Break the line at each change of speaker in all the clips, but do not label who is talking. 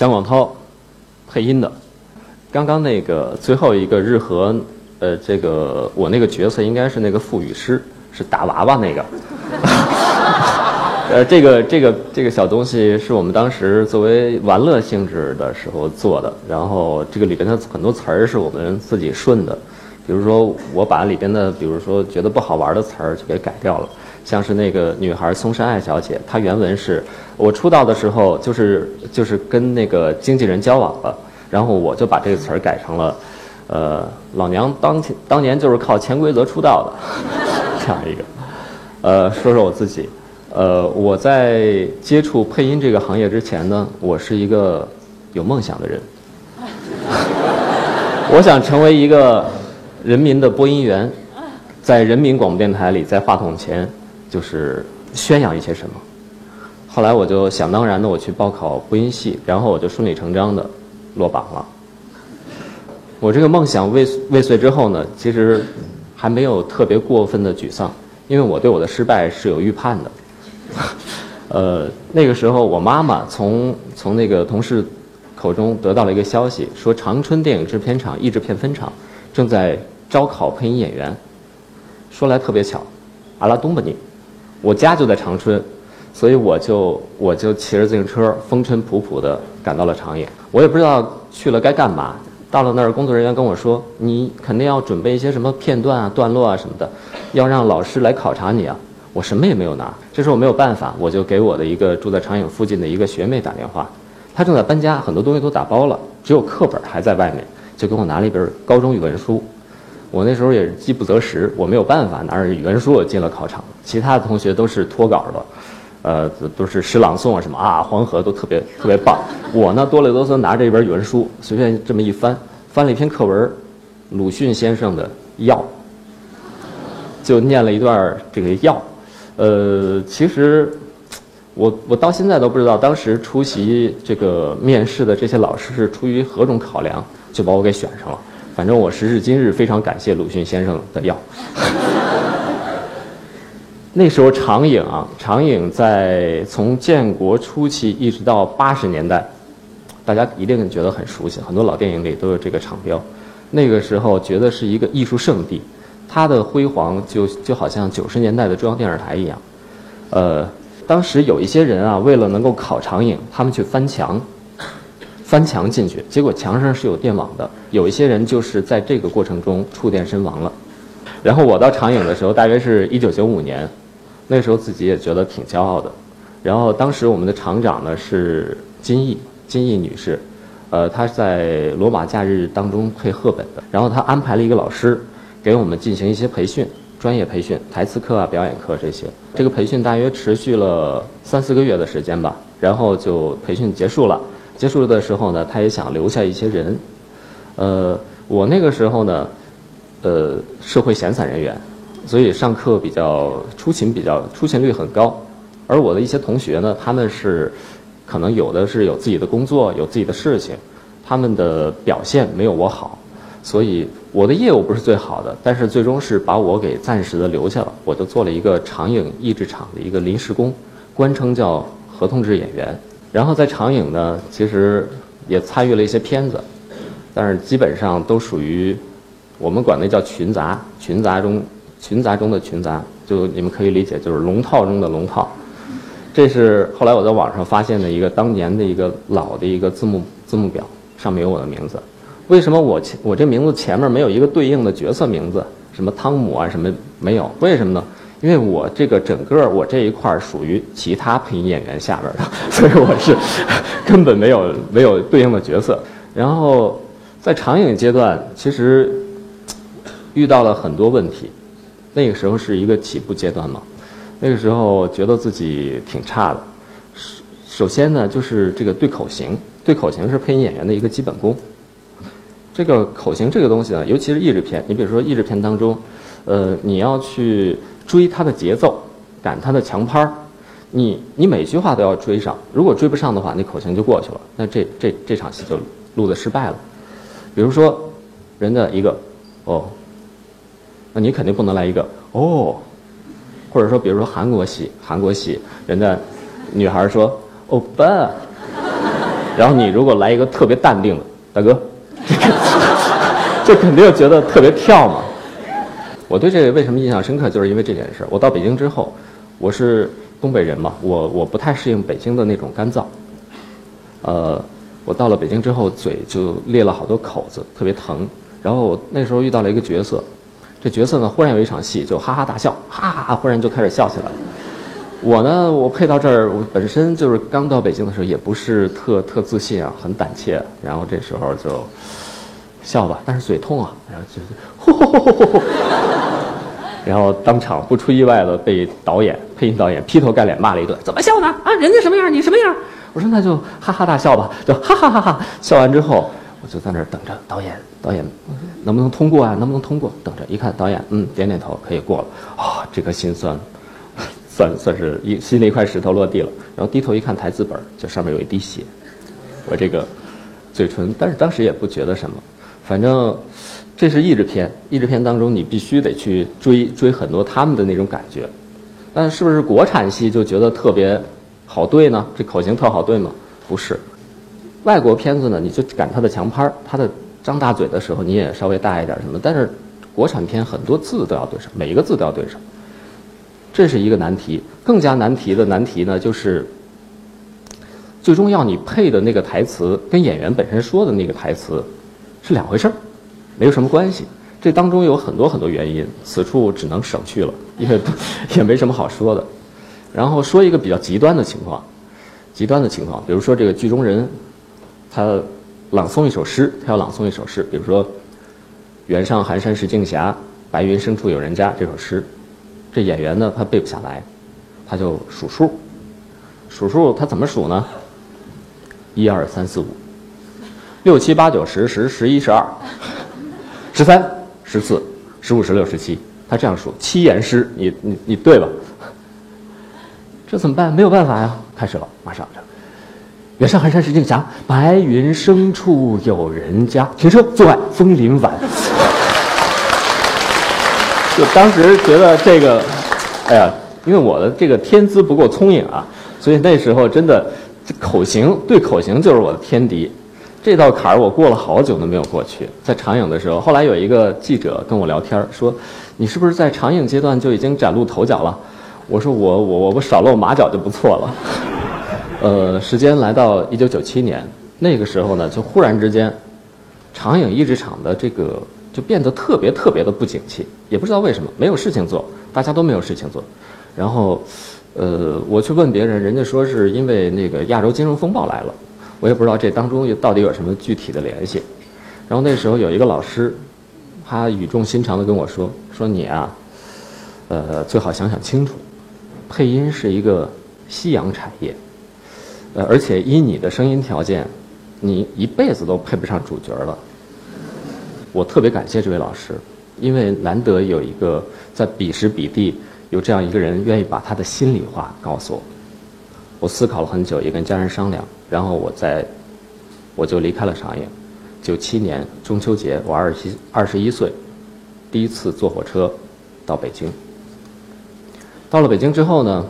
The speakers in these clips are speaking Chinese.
啊，姜广涛配音的。刚刚那个最后一个日和，呃，这个我那个角色应该是那个腹语师，是打娃娃那个。呃，这个这个这个小东西是我们当时作为玩乐性质的时候做的，然后这个里边的很多词儿是我们自己顺的，比如说我把里边的，比如说觉得不好玩的词儿就给改掉了，像是那个女孩松山爱小姐，她原文是我出道的时候就是就是跟那个经纪人交往了，然后我就把这个词儿改成了，呃，老娘当当年就是靠潜规则出道的，这样一个，呃，说说我自己。呃，我在接触配音这个行业之前呢，我是一个有梦想的人。我想成为一个人民的播音员，在人民广播电台里，在话筒前，就是宣扬一些什么。后来我就想当然的，我去报考播音系，然后我就顺理成章的落榜了。我这个梦想未未遂之后呢，其实还没有特别过分的沮丧，因为我对我的失败是有预判的。呃，那个时候我妈妈从从那个同事口中得到了一个消息，说长春电影制片厂译制片分厂正在招考配音演员。说来特别巧，阿拉东巴尼，我家就在长春，所以我就我就骑着自行车风尘仆仆地赶到了长影。我也不知道去了该干嘛。到了那儿，工作人员跟我说：“你肯定要准备一些什么片段啊、段落啊什么的，要让老师来考察你啊。”我什么也没有拿，这时候我没有办法，我就给我的一个住在长影附近的一个学妹打电话，她正在搬家，很多东西都打包了，只有课本还在外面，就给我拿了一本高中语文书。我那时候也是饥不择食，我没有办法拿着语文书我进了考场，其他的同学都是脱稿的，呃，都是诗朗诵啊什么啊，黄河都特别特别棒。我呢哆里哆嗦拿着一本语文书，随便这么一翻，翻了一篇课文，鲁迅先生的《药》，就念了一段这个《药》。呃，其实我我到现在都不知道，当时出席这个面试的这些老师是出于何种考量，就把我给选上了。反正我时至今日非常感谢鲁迅先生的药。那时候长影啊，长影在从建国初期一直到八十年代，大家一定觉得很熟悉，很多老电影里都有这个厂标。那个时候觉得是一个艺术圣地。它的辉煌就就好像九十年代的中央电视台一样，呃，当时有一些人啊，为了能够考长影，他们去翻墙，翻墙进去，结果墙上是有电网的，有一些人就是在这个过程中触电身亡了。然后我到长影的时候，大约是一九九五年，那时候自己也觉得挺骄傲的。然后当时我们的厂长呢是金毅，金毅女士，呃，她在《罗马假日》当中配赫本的，然后她安排了一个老师。给我们进行一些培训，专业培训，台词课啊、表演课这些。这个培训大约持续了三四个月的时间吧，然后就培训结束了。结束的时候呢，他也想留下一些人。呃，我那个时候呢，呃，社会闲散人员，所以上课比较出勤，比较出勤率很高。而我的一些同学呢，他们是可能有的是有自己的工作，有自己的事情，他们的表现没有我好。所以我的业务不是最好的，但是最终是把我给暂时的留下了。我就做了一个长影译制厂的一个临时工，官称叫合同制演员。然后在长影呢，其实也参与了一些片子，但是基本上都属于我们管那叫群杂，群杂中群杂中的群杂，就你们可以理解就是龙套中的龙套。这是后来我在网上发现的一个当年的一个老的一个字幕字幕表，上面有我的名字。为什么我前我这名字前面没有一个对应的角色名字？什么汤姆啊，什么没有？为什么呢？因为我这个整个我这一块属于其他配音演员下边的，所以我是根本没有没有对应的角色。然后在长影阶段，其实遇到了很多问题。那个时候是一个起步阶段嘛，那个时候觉得自己挺差的。首首先呢，就是这个对口型，对口型是配音演员的一个基本功。这个口型这个东西呢，尤其是译制片，你比如说译制片当中，呃，你要去追它的节奏，赶它的强拍儿，你你每句话都要追上，如果追不上的话，那口型就过去了，那这这这场戏就录的失败了。比如说，人的一个哦，那你肯定不能来一个哦，或者说，比如说韩国戏，韩国戏人的女孩说欧巴，然后你如果来一个特别淡定的大哥，这肯定觉得特别跳嘛。我对这个为什么印象深刻，就是因为这件事。我到北京之后，我是东北人嘛，我我不太适应北京的那种干燥。呃，我到了北京之后，嘴就裂了好多口子，特别疼。然后我那时候遇到了一个角色，这角色呢，忽然有一场戏就哈哈大笑，哈哈，忽然就开始笑起来了。我呢，我配到这儿，我本身就是刚到北京的时候，也不是特特自信啊，很胆怯。然后这时候就笑吧，但是嘴痛啊，然后就是。然后当场不出意外的被导演配音导演劈头盖脸骂了一顿，怎么笑呢？啊，人家什么样，你什么样？我说那就哈哈大笑吧，就哈哈哈哈。笑完之后，我就在那儿等着导演，导演能不能通过啊？能不能通过？等着，一看导演，嗯，点点头，可以过了。啊，这个心酸，算算是一心里一块石头落地了。然后低头一看台词本，就上面有一滴血，我这个嘴唇，但是当时也不觉得什么，反正。这是译制片，译制片当中你必须得去追追很多他们的那种感觉，但是不是国产戏就觉得特别好对呢？这口型特好对吗？不是，外国片子呢，你就赶他的强拍儿，他的张大嘴的时候你也稍微大一点什么，但是国产片很多字都要对上，每一个字都要对上，这是一个难题。更加难题的难题呢，就是最终要你配的那个台词跟演员本身说的那个台词是两回事儿。没有什么关系，这当中有很多很多原因，此处只能省去了，因为 也没什么好说的。然后说一个比较极端的情况，极端的情况，比如说这个剧中人，他朗诵一首诗，他要朗诵一首诗，比如说“原上寒山石径斜，白云深处有人家”这首诗，这演员呢他背不下来，他就数数，数数他怎么数呢？一二三四五，六七八九十十十一十二。十三、十四、十五、十六、十七，他这样数七言诗，你你你对吧？这怎么办？没有办法呀！开始了，马上着。远上寒山石径斜，白云深处有人家。停车，坐爱枫林晚。就当时觉得这个，哎呀，因为我的这个天资不够聪颖啊，所以那时候真的，这口型对口型就是我的天敌。这道坎儿我过了好久都没有过去。在长影的时候，后来有一个记者跟我聊天说：“你是不是在长影阶段就已经崭露头角了？”我说：“我我我我少露马脚就不错了。”呃，时间来到一九九七年，那个时候呢，就忽然之间，长影一制厂的这个就变得特别特别的不景气，也不知道为什么，没有事情做，大家都没有事情做。然后，呃，我去问别人，人家说是因为那个亚洲金融风暴来了。我也不知道这当中到底有什么具体的联系，然后那时候有一个老师，他语重心长地跟我说：“说你啊，呃，最好想想清楚，配音是一个夕阳产业，呃，而且以你的声音条件，你一辈子都配不上主角了。”我特别感谢这位老师，因为难得有一个在彼时彼地有这样一个人愿意把他的心里话告诉我。我思考了很久，也跟家人商量。然后我在，我就离开了长影。九七年中秋节，我二十二十一岁，第一次坐火车到北京。到了北京之后呢，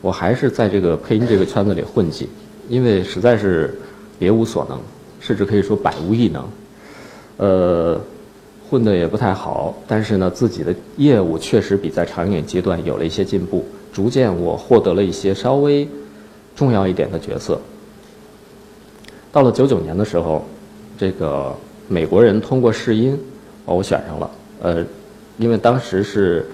我还是在这个配音这个圈子里混迹，因为实在是别无所能，甚至可以说百无一能。呃，混的也不太好，但是呢，自己的业务确实比在长影阶段有了一些进步，逐渐我获得了一些稍微重要一点的角色。到了九九年的时候，这个美国人通过试音把我选上了。呃，因为当时是《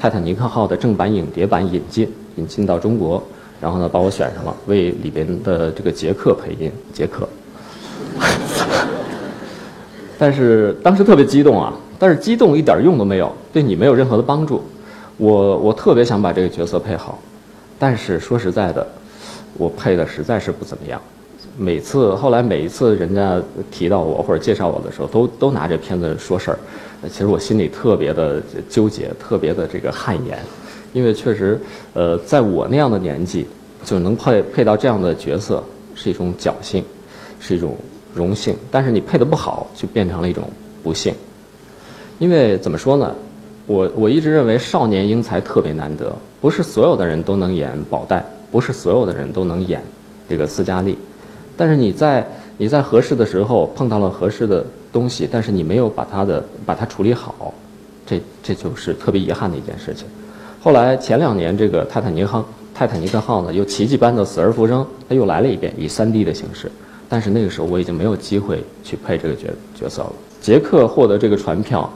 泰坦尼克号》的正版影碟版引进，引进到中国，然后呢把我选上了，为里边的这个杰克配音。杰克，但是当时特别激动啊！但是激动一点用都没有，对你没有任何的帮助。我我特别想把这个角色配好，但是说实在的，我配的实在是不怎么样。每次后来每一次人家提到我或者介绍我的时候，都都拿这片子说事儿。其实我心里特别的纠结，特别的这个汗颜，因为确实，呃，在我那样的年纪就能配配到这样的角色，是一种侥幸，是一种荣幸。但是你配的不好，就变成了一种不幸。因为怎么说呢，我我一直认为少年英才特别难得，不是所有的人都能演宝黛，不是所有的人都能演这个斯嘉丽，但是你在你在合适的时候碰到了合适的东西，但是你没有把它的把它处理好，这这就是特别遗憾的一件事情。后来前两年这个泰坦尼克号泰坦尼克号呢又奇迹般的死而复生，它又来了一遍以 3D 的形式，但是那个时候我已经没有机会去配这个角角色了。杰克获得这个船票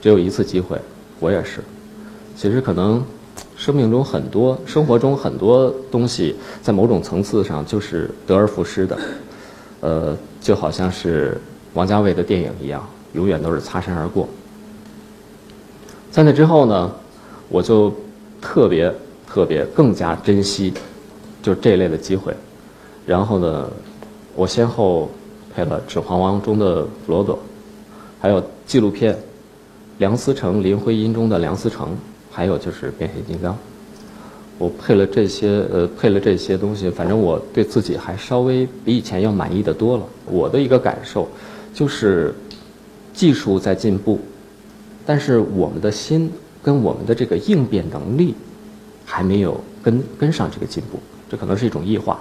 只有一次机会，我也是。其实可能。生命中很多，生活中很多东西，在某种层次上就是得而复失的，呃，就好像是王家卫的电影一样，永远都是擦身而过。在那之后呢，我就特别特别更加珍惜，就这类的机会。然后呢，我先后配了《指环王》中的弗罗多，还有纪录片《梁思成林徽因》中的梁思成。还有就是变形金刚，我配了这些，呃，配了这些东西，反正我对自己还稍微比以前要满意的多了。我的一个感受，就是技术在进步，但是我们的心跟我们的这个应变能力还没有跟跟上这个进步，这可能是一种异化。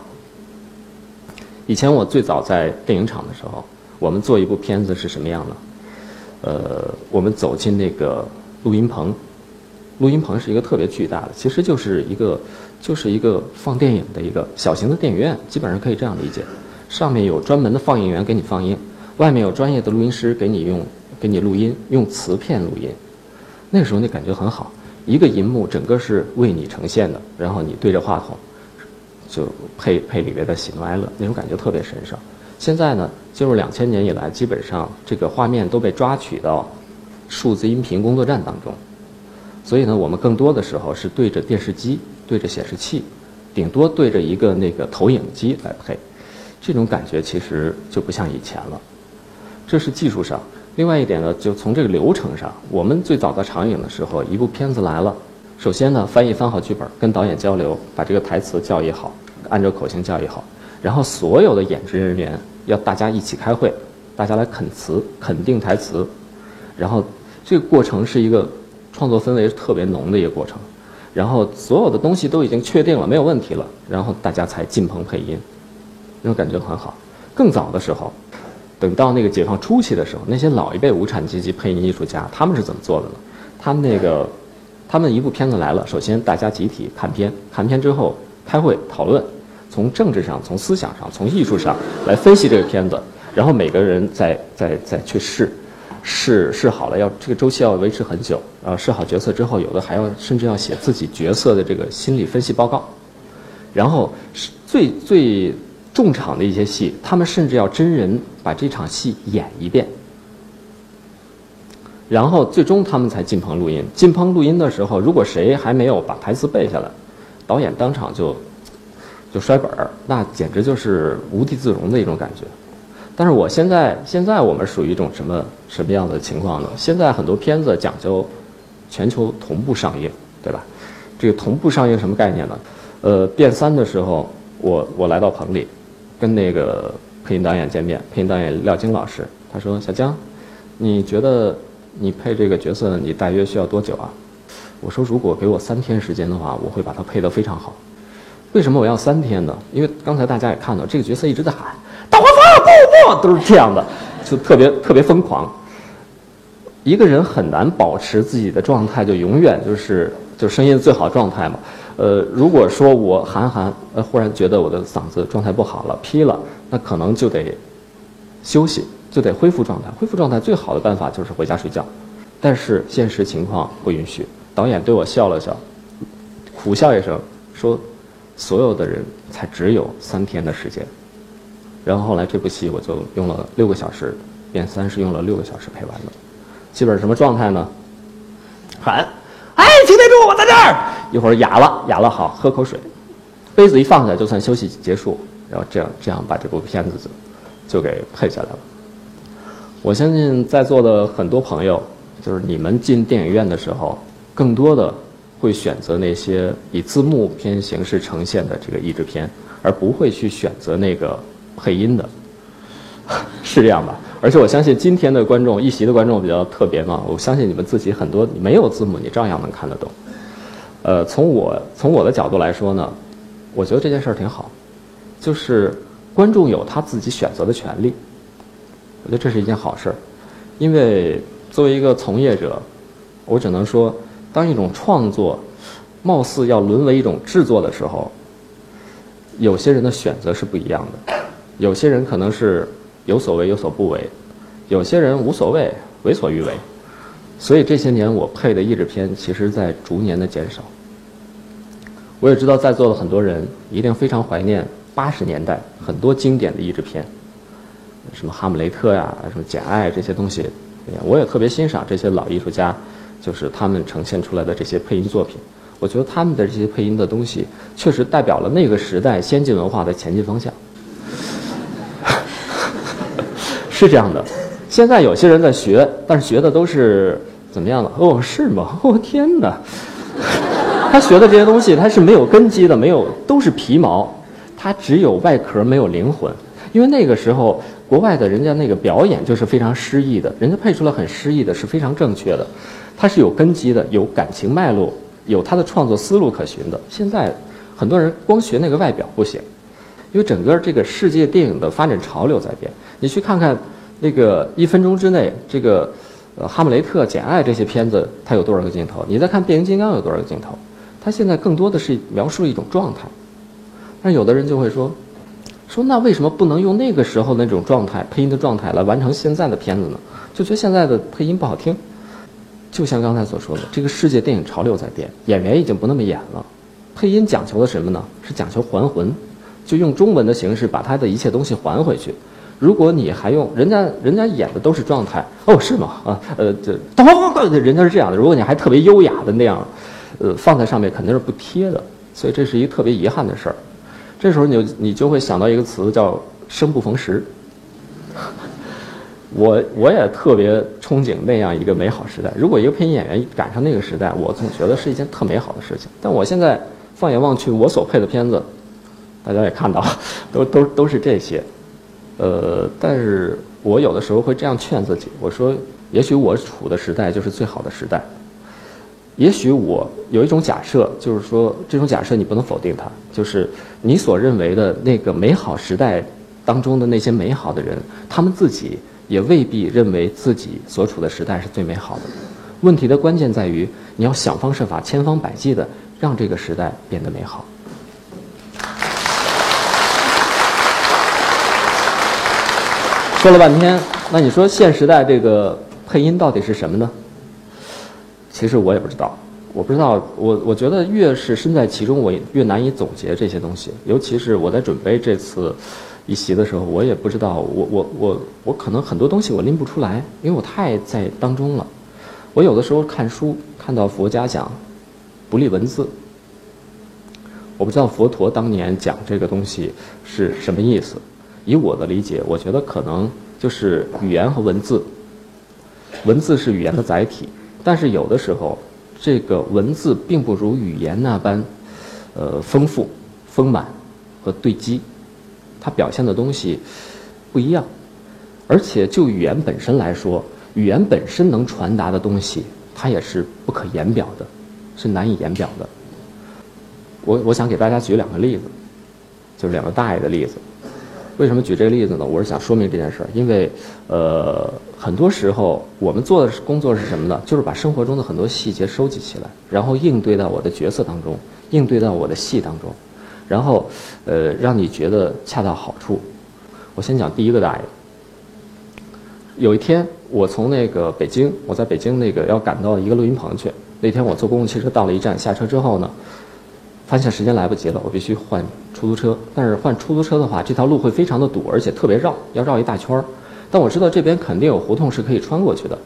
以前我最早在电影厂的时候，我们做一部片子是什么样的？呃，我们走进那个录音棚。录音棚是一个特别巨大的，其实就是一个，就是一个放电影的一个小型的电影院，基本上可以这样理解。上面有专门的放映员给你放映，外面有专业的录音师给你用，给你录音，用磁片录音。那时候那感觉很好，一个银幕整个是为你呈现的，然后你对着话筒，就配配里面的喜怒哀乐，那种感觉特别神圣。现在呢，进入两千年以来，基本上这个画面都被抓取到数字音频工作站当中。所以呢，我们更多的时候是对着电视机、对着显示器，顶多对着一个那个投影机来配，这种感觉其实就不像以前了。这是技术上。另外一点呢，就从这个流程上，我们最早的长影的时候，一部片子来了，首先呢，翻译翻好剧本，跟导演交流，把这个台词教育好，按照口型教育好，然后所有的演职人员要大家一起开会，大家来啃词、肯定台词，然后这个过程是一个。创作氛围特别浓的一个过程，然后所有的东西都已经确定了，没有问题了，然后大家才进棚配音，那种感觉很好。更早的时候，等到那个解放初期的时候，那些老一辈无产阶级配音艺术家，他们是怎么做的呢？他们那个，他们一部片子来了，首先大家集体看片，看片之后开会讨论，从政治上、从思想上、从艺术上来分析这个片子，然后每个人再再再去试。试试好了，要这个周期要维持很久。啊，试好角色之后，有的还要甚至要写自己角色的这个心理分析报告。然后是最最重场的一些戏，他们甚至要真人把这场戏演一遍。然后最终他们才进棚录音。进棚录音的时候，如果谁还没有把台词背下来，导演当场就就摔本儿，那简直就是无地自容的一种感觉。但是我现在现在我们属于一种什么什么样的情况呢？现在很多片子讲究全球同步上映，对吧？这个同步上映什么概念呢？呃，变三的时候，我我来到棚里，跟那个配音导演见面，配音导演廖晶老师，他说：“小江，你觉得你配这个角色，你大约需要多久啊？”我说：“如果给我三天时间的话，我会把它配得非常好。为什么我要三天呢？因为刚才大家也看到，这个角色一直在喊。”大黄蜂不不都是这样的，就特别特别疯狂。一个人很难保持自己的状态，就永远就是就声音最好状态嘛。呃，如果说我喊喊，呃，忽然觉得我的嗓子状态不好了，劈了，那可能就得休息，就得恢复状态。恢复状态最好的办法就是回家睡觉，但是现实情况不允许。导演对我笑了笑，苦笑一声，说：“所有的人才只有三天的时间。”然后后来这部戏我就用了六个小时，变三是用了六个小时配完的，基本什么状态呢？喊，哎，擎天柱，我在这儿。一会儿哑了，哑了好，喝口水，杯子一放下就算休息结束，然后这样这样把这部片子就就给配下来了。我相信在座的很多朋友，就是你们进电影院的时候，更多的会选择那些以字幕片形式呈现的这个译制片，而不会去选择那个。配音的，是这样吧？而且我相信今天的观众，一席的观众比较特别嘛。我相信你们自己很多没有字幕，你照样能看得懂。呃，从我从我的角度来说呢，我觉得这件事儿挺好，就是观众有他自己选择的权利。我觉得这是一件好事儿，因为作为一个从业者，我只能说，当一种创作貌似要沦为一种制作的时候，有些人的选择是不一样的。有些人可能是有所为有所不为，有些人无所谓为所欲为。所以这些年我配的译制片，其实在逐年的减少。我也知道在座的很多人一定非常怀念八十年代很多经典的译制片，什么《哈姆雷特》呀，什么《简爱》这些东西，我也特别欣赏这些老艺术家，就是他们呈现出来的这些配音作品。我觉得他们的这些配音的东西，确实代表了那个时代先进文化的前进方向。是这样的，现在有些人在学，但是学的都是怎么样的？哦，是吗？哦，天哪！他学的这些东西，他是没有根基的，没有都是皮毛，他只有外壳，没有灵魂。因为那个时候，国外的人家那个表演就是非常诗意的，人家配出来很诗意的，是非常正确的，他是有根基的，有感情脉络，有他的创作思路可循的。现在很多人光学那个外表不行，因为整个这个世界电影的发展潮流在变。你去看看那个一分钟之内，这个呃《哈姆雷特》《简爱》这些片子，它有多少个镜头？你再看《变形金刚》有多少个镜头？它现在更多的是描述一种状态，但有的人就会说，说那为什么不能用那个时候那种状态配音的状态来完成现在的片子呢？就觉得现在的配音不好听。就像刚才所说的，这个世界电影潮流在变，演员已经不那么演了，配音讲求的什么呢？是讲求还魂，就用中文的形式把他的一切东西还回去。如果你还用人家人家演的都是状态，哦是吗？啊呃这，人家是这样的。如果你还特别优雅的那样。呃，放在上面肯定是不贴的，所以这是一个特别遗憾的事儿。这时候你你就会想到一个词叫“生不逢时”。我我也特别憧憬那样一个美好时代。如果一个配音演员赶上那个时代，我总觉得是一件特美好的事情。但我现在放眼望去，我所配的片子，大家也看到，都都都是这些。呃，但是我有的时候会这样劝自己，我说，也许我处的时代就是最好的时代。也许我有一种假设，就是说，这种假设你不能否定它，就是你所认为的那个美好时代当中的那些美好的人，他们自己也未必认为自己所处的时代是最美好的。问题的关键在于，你要想方设法、千方百计的让这个时代变得美好。说了半天，那你说现时代这个配音到底是什么呢？其实我也不知道，我不知道，我我觉得越是身在其中，我越难以总结这些东西。尤其是我在准备这次一席的时候，我也不知道，我我我我可能很多东西我拎不出来，因为我太在当中了。我有的时候看书看到佛家讲不立文字，我不知道佛陀当年讲这个东西是什么意思。以我的理解，我觉得可能就是语言和文字，文字是语言的载体。但是有的时候，这个文字并不如语言那般，呃，丰富、丰满和对积，它表现的东西不一样。而且就语言本身来说，语言本身能传达的东西，它也是不可言表的，是难以言表的。我我想给大家举两个例子，就是两个大爷的例子。为什么举这个例子呢？我是想说明这件事儿，因为，呃，很多时候我们做的工作是什么呢？就是把生活中的很多细节收集起来，然后应对到我的角色当中，应对到我的戏当中，然后，呃，让你觉得恰到好处。我先讲第一个大爷。有一天，我从那个北京，我在北京那个要赶到一个录音棚去。那天我坐公共汽车到了一站，下车之后呢。发现时间来不及了，我必须换出租车。但是换出租车的话，这条路会非常的堵，而且特别绕，要绕一大圈儿。但我知道这边肯定有胡同是可以穿过去的，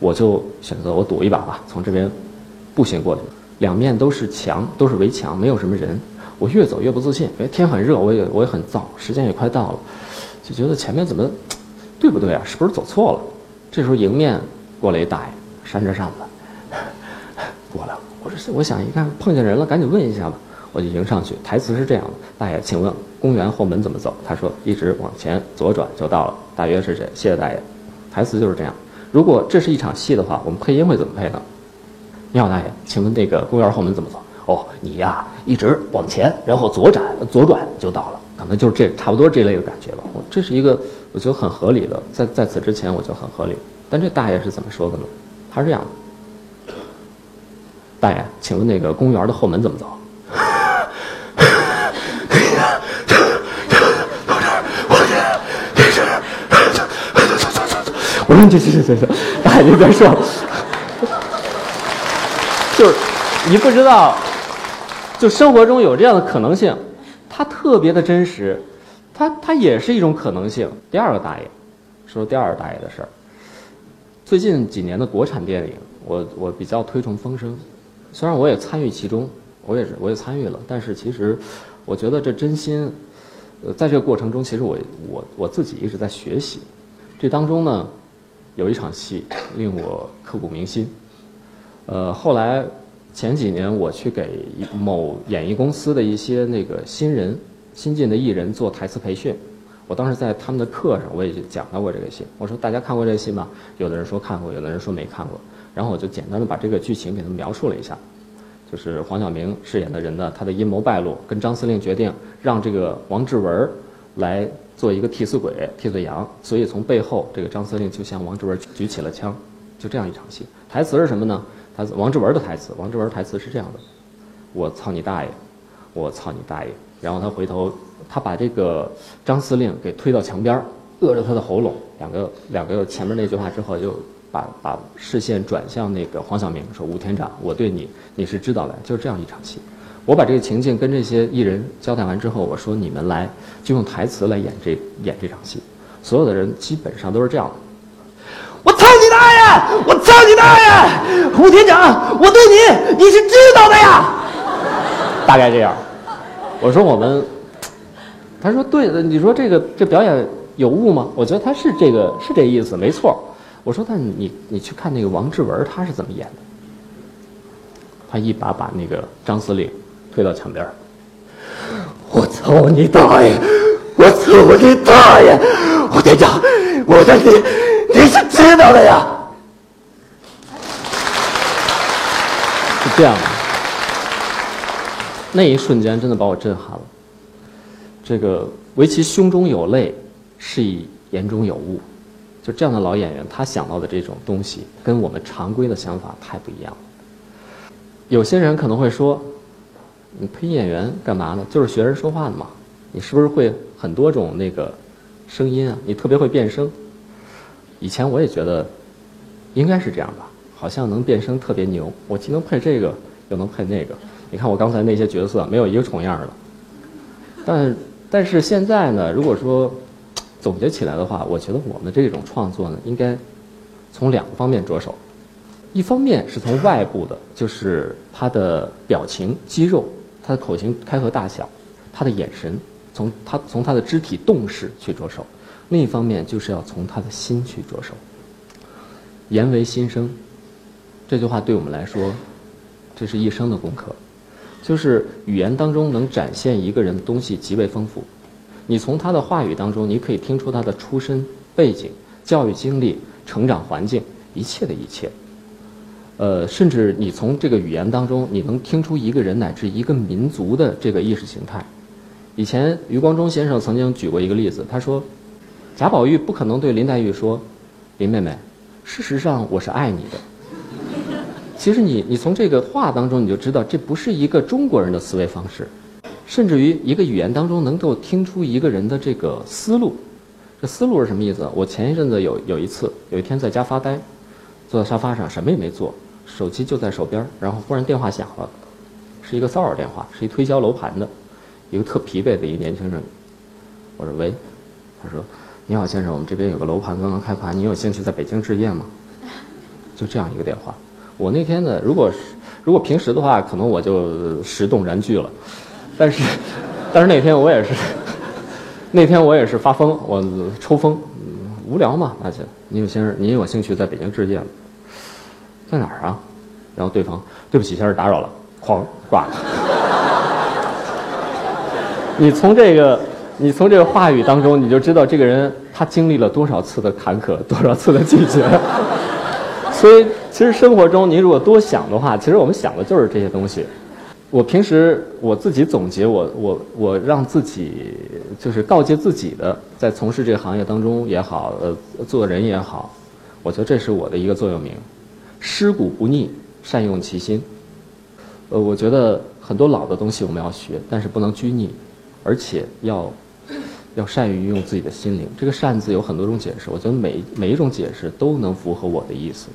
我就选择我赌一把吧，从这边步行过去。两面都是墙，都是围墙，没有什么人。我越走越不自信，因为天很热，我也我也很燥，时间也快到了，就觉得前面怎么对不对啊？是不是走错了？这时候迎面过来一大爷，扇着扇子 过来。我说，我想一看碰见人了，赶紧问一下吧。我就迎上去，台词是这样的：大爷，请问公园后门怎么走？他说，一直往前左转就到了。大约是这，谢谢大爷。台词就是这样。如果这是一场戏的话，我们配音会怎么配呢？你好，大爷，请问那个公园后门怎么走？哦，你呀一直往前，然后左转左转就到了，可能就是这差不多这类的感觉吧。我这是一个我觉得很合理的，在在此之前我觉得很合理。但这大爷是怎么说的呢？他是这样的：大爷，请问那个公园的后门怎么走？我说这这这这，大爷您别说了，就是你不知道，就生活中有这样的可能性，它特别的真实，它它也是一种可能性。第二个大爷，说第二个大爷的事儿。最近几年的国产电影，我我比较推崇《风声》，虽然我也参与其中，我也是我也参与了，但是其实我觉得这真心，呃，在这个过程中，其实我我我自己一直在学习，这当中呢。有一场戏令我刻骨铭心，呃，后来前几年我去给某演艺公司的一些那个新人、新进的艺人做台词培训，我当时在他们的课上我也就讲到过这个戏。我说大家看过这个戏吗？有的人说看过，有的人说没看过。然后我就简单的把这个剧情给他们描述了一下，就是黄晓明饰演的人呢，他的阴谋败露，跟张司令决定让这个王志文来。做一个替死鬼、替罪羊，所以从背后，这个张司令就向王志文举起了枪，就这样一场戏。台词是什么呢？台词王志文的台词，王志文台词是这样的：“我操你大爷，我操你大爷！”然后他回头，他把这个张司令给推到墙边，扼着他的喉咙。两个两个前面那句话之后，就把把视线转向那个黄晓明，说：“吴天长，我对你你是知道的。”就是这样一场戏。我把这个情境跟这些艺人交代完之后，我说：“你们来，就用台词来演这演这场戏。”所有的人基本上都是这样的：“我操你大爷！我操你大爷！胡天长，我对你你是知道的呀。”大概这样。我说我们，他说对的。你说这个这表演有误吗？我觉得他是这个是这意思，没错。我说但你你去看那个王志文他是怎么演的？他一把把那个张司令。推到墙边我操你大爷！我操你大爷！我队长，我的你你是知道的呀？是这样的，那一瞬间真的把我震撼了。这个唯其胸中有泪，是以言中有物。就这样的老演员，他想到的这种东西，跟我们常规的想法太不一样了。有些人可能会说。你配音演员干嘛呢？就是学人说话的嘛。你是不是会很多种那个声音啊？你特别会变声。以前我也觉得应该是这样吧，好像能变声特别牛。我既能配这个，又能配那个。你看我刚才那些角色，没有一个重样的。但但是现在呢，如果说总结起来的话，我觉得我们这种创作呢，应该从两个方面着手。一方面是从外部的，就是他的表情、肌肉。他的口型开合大小，他的眼神，从他从他的肢体动势去着手；另一方面就是要从他的心去着手。言为心声，这句话对我们来说，这是一生的功课。就是语言当中能展现一个人的东西极为丰富，你从他的话语当中，你可以听出他的出身背景、教育经历、成长环境，一切的一切。呃，甚至你从这个语言当中，你能听出一个人乃至一个民族的这个意识形态。以前余光中先生曾经举过一个例子，他说，贾宝玉不可能对林黛玉说：“林妹妹，事实上我是爱你的。”其实你你从这个话当中你就知道，这不是一个中国人的思维方式。甚至于一个语言当中能够听出一个人的这个思路，这思路是什么意思？我前一阵子有有一次，有一天在家发呆。坐在沙发上，什么也没做，手机就在手边然后忽然电话响了，是一个骚扰电话，是一推销楼盘的，一个特疲惫的一个年轻人。我说喂，他说你好先生，我们这边有个楼盘刚刚开盘，你有兴趣在北京置业吗？就这样一个电话。我那天呢，如果是如果平时的话，可能我就石动燃具了，但是但是那天我也是，那天我也是发疯，我抽风，无聊嘛，那就你有先生，你有兴趣在北京置业吗？在哪儿啊？然后对方，对不起，先生打扰了，哐挂了。你从这个，你从这个话语当中，你就知道这个人他经历了多少次的坎坷，多少次的拒绝。所以，其实生活中，你如果多想的话，其实我们想的就是这些东西。我平时我自己总结，我我我让自己就是告诫自己的，在从事这个行业当中也好，呃，做人也好，我觉得这是我的一个座右铭：尸骨不逆，善用其心。呃，我觉得很多老的东西我们要学，但是不能拘泥，而且要要善于用自己的心灵。这个“善”字有很多种解释，我觉得每每一种解释都能符合我的意思。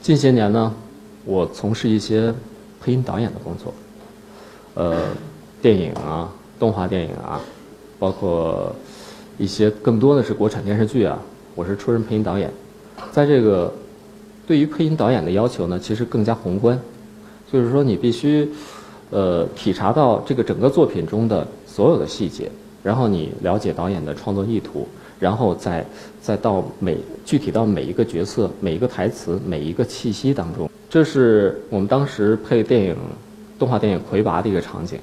近些年呢，我从事一些。配音导演的工作，呃，电影啊，动画电影啊，包括一些更多的是国产电视剧啊，我是出任配音导演。在这个对于配音导演的要求呢，其实更加宏观，就是说你必须呃体察到这个整个作品中的所有的细节，然后你了解导演的创作意图，然后再再到每具体到每一个角色、每一个台词、每一个气息当中。这是我们当时配电影、动画电影《魁拔》的一个场景，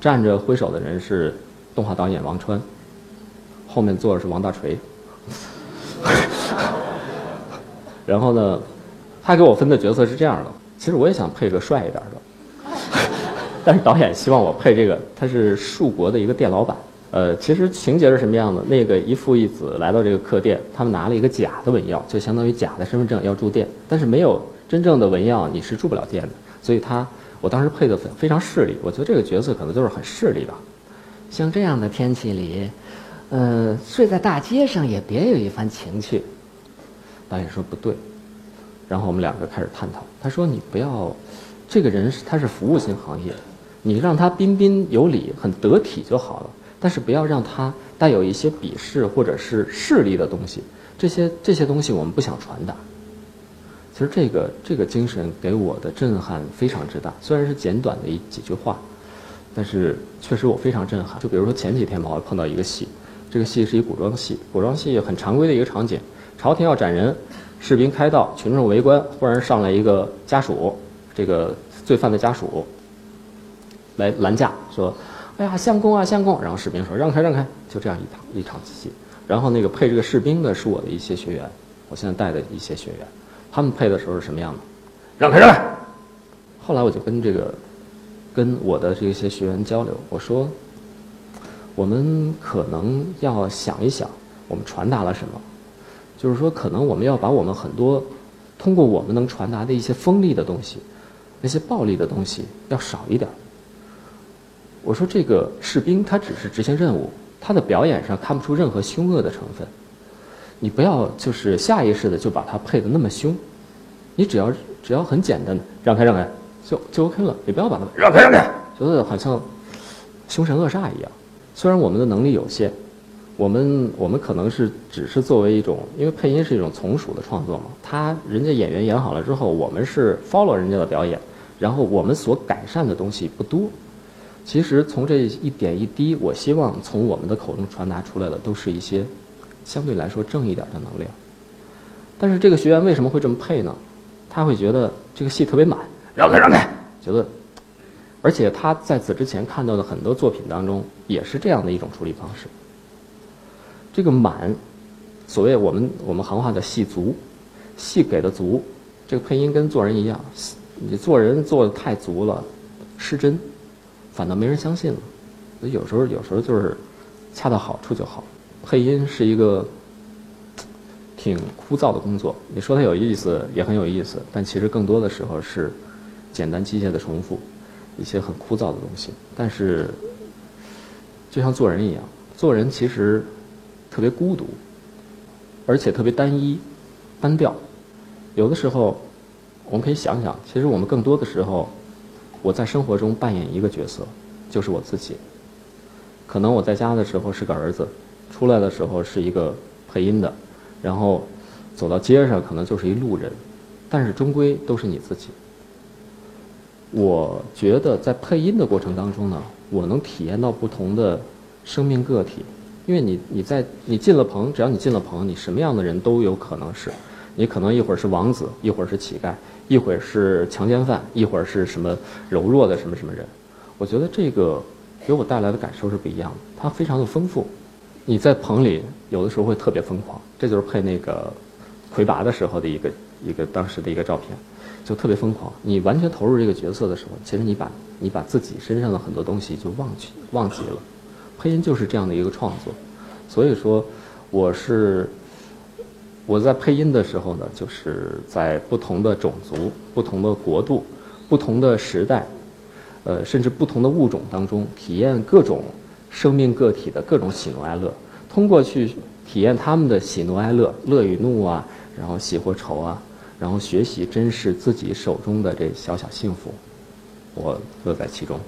站着挥手的人是动画导演王川，后面坐的是王大锤。然后呢，他给我分的角色是这样的。其实我也想配个帅一点的，但是导演希望我配这个，他是树国的一个店老板。呃，其实情节是什么样的？那个一父一子来到这个客店，他们拿了一个假的文药，就相当于假的身份证要住店，但是没有。真正的文耀你是住不了店的，所以他我当时配的非常势利，我觉得这个角色可能就是很势利吧。
像这样的天气里，呃，睡在大街上也别有一番情趣。
导演说不对，然后我们两个开始探讨。他说你不要，这个人是他是服务性行业，你让他彬彬有礼、很得体就好了，但是不要让他带有一些鄙视或者是势利的东西，这些这些东西我们不想传达。其实这个这个精神给我的震撼非常之大，虽然是简短的一几句话，但是确实我非常震撼。就比如说前几天吧，我碰到一个戏，这个戏是一古装戏，古装戏很常规的一个场景，朝廷要斩人，士兵开道，群众围观，忽然上来一个家属，这个罪犯的家属来拦架，说：“哎呀，相公啊，相公！”然后士兵说：“让开，让开！”就这样一场一场戏。然后那个配这个士兵的是我的一些学员，我现在带的一些学员。他们配的时候是什么样的？让开让开！后来我就跟这个，跟我的这些学员交流，我说，我们可能要想一想，我们传达了什么？就是说，可能我们要把我们很多通过我们能传达的一些锋利的东西，那些暴力的东西要少一点。我说，这个士兵他只是执行任务，他的表演上看不出任何凶恶的成分。你不要就是下意识的就把它配的那么凶，你只要只要很简单的让开让开就就 OK 了。你不要把它让开让开，觉得好像凶神恶煞一样。虽然我们的能力有限，我们我们可能是只是作为一种，因为配音是一种从属的创作嘛。他人家演员演好了之后，我们是 follow 人家的表演，然后我们所改善的东西不多。其实从这一点一滴，我希望从我们的口中传达出来的都是一些。相对来说正一点的能量，但是这个学员为什么会这么配呢？他会觉得这个戏特别满，让开让开，觉得，而且他在此之前看到的很多作品当中也是这样的一种处理方式。这个满，所谓我们我们行话叫戏足，戏给的足，这个配音跟做人一样，你做人做的太足了，失真，反倒没人相信了。有时候有时候就是恰到好处就好。配音是一个挺枯燥的工作。你说它有意思，也很有意思，但其实更多的时候是简单机械的重复一些很枯燥的东西。但是，就像做人一样，做人其实特别孤独，而且特别单一、单调。有的时候，我们可以想想，其实我们更多的时候，我在生活中扮演一个角色，就是我自己。可能我在家的时候是个儿子。出来的时候是一个配音的，然后走到街上可能就是一路人，但是终归都是你自己。我觉得在配音的过程当中呢，我能体验到不同的生命个体，因为你你在你进了棚，只要你进了棚，你什么样的人都有可能是，你可能一会儿是王子，一会儿是乞丐，一会儿是强奸犯，一会儿是什么柔弱的什么什么人。我觉得这个给我带来的感受是不一样的，它非常的丰富。你在棚里有的时候会特别疯狂，这就是配那个魁拔的时候的一个一个当时的一个照片。就特别疯狂。你完全投入这个角色的时候，其实你把你把自己身上的很多东西就忘记忘记了。配音就是这样的一个创作，所以说我是我在配音的时候呢，就是在不同的种族、不同的国度、不同的时代，呃，甚至不同的物种当中，体验各种生命个体的各种喜怒哀乐，通过去体验他们的喜怒哀乐、乐与怒啊，然后喜或愁啊，然后学习珍视自己手中的这小小幸福，我乐在其中。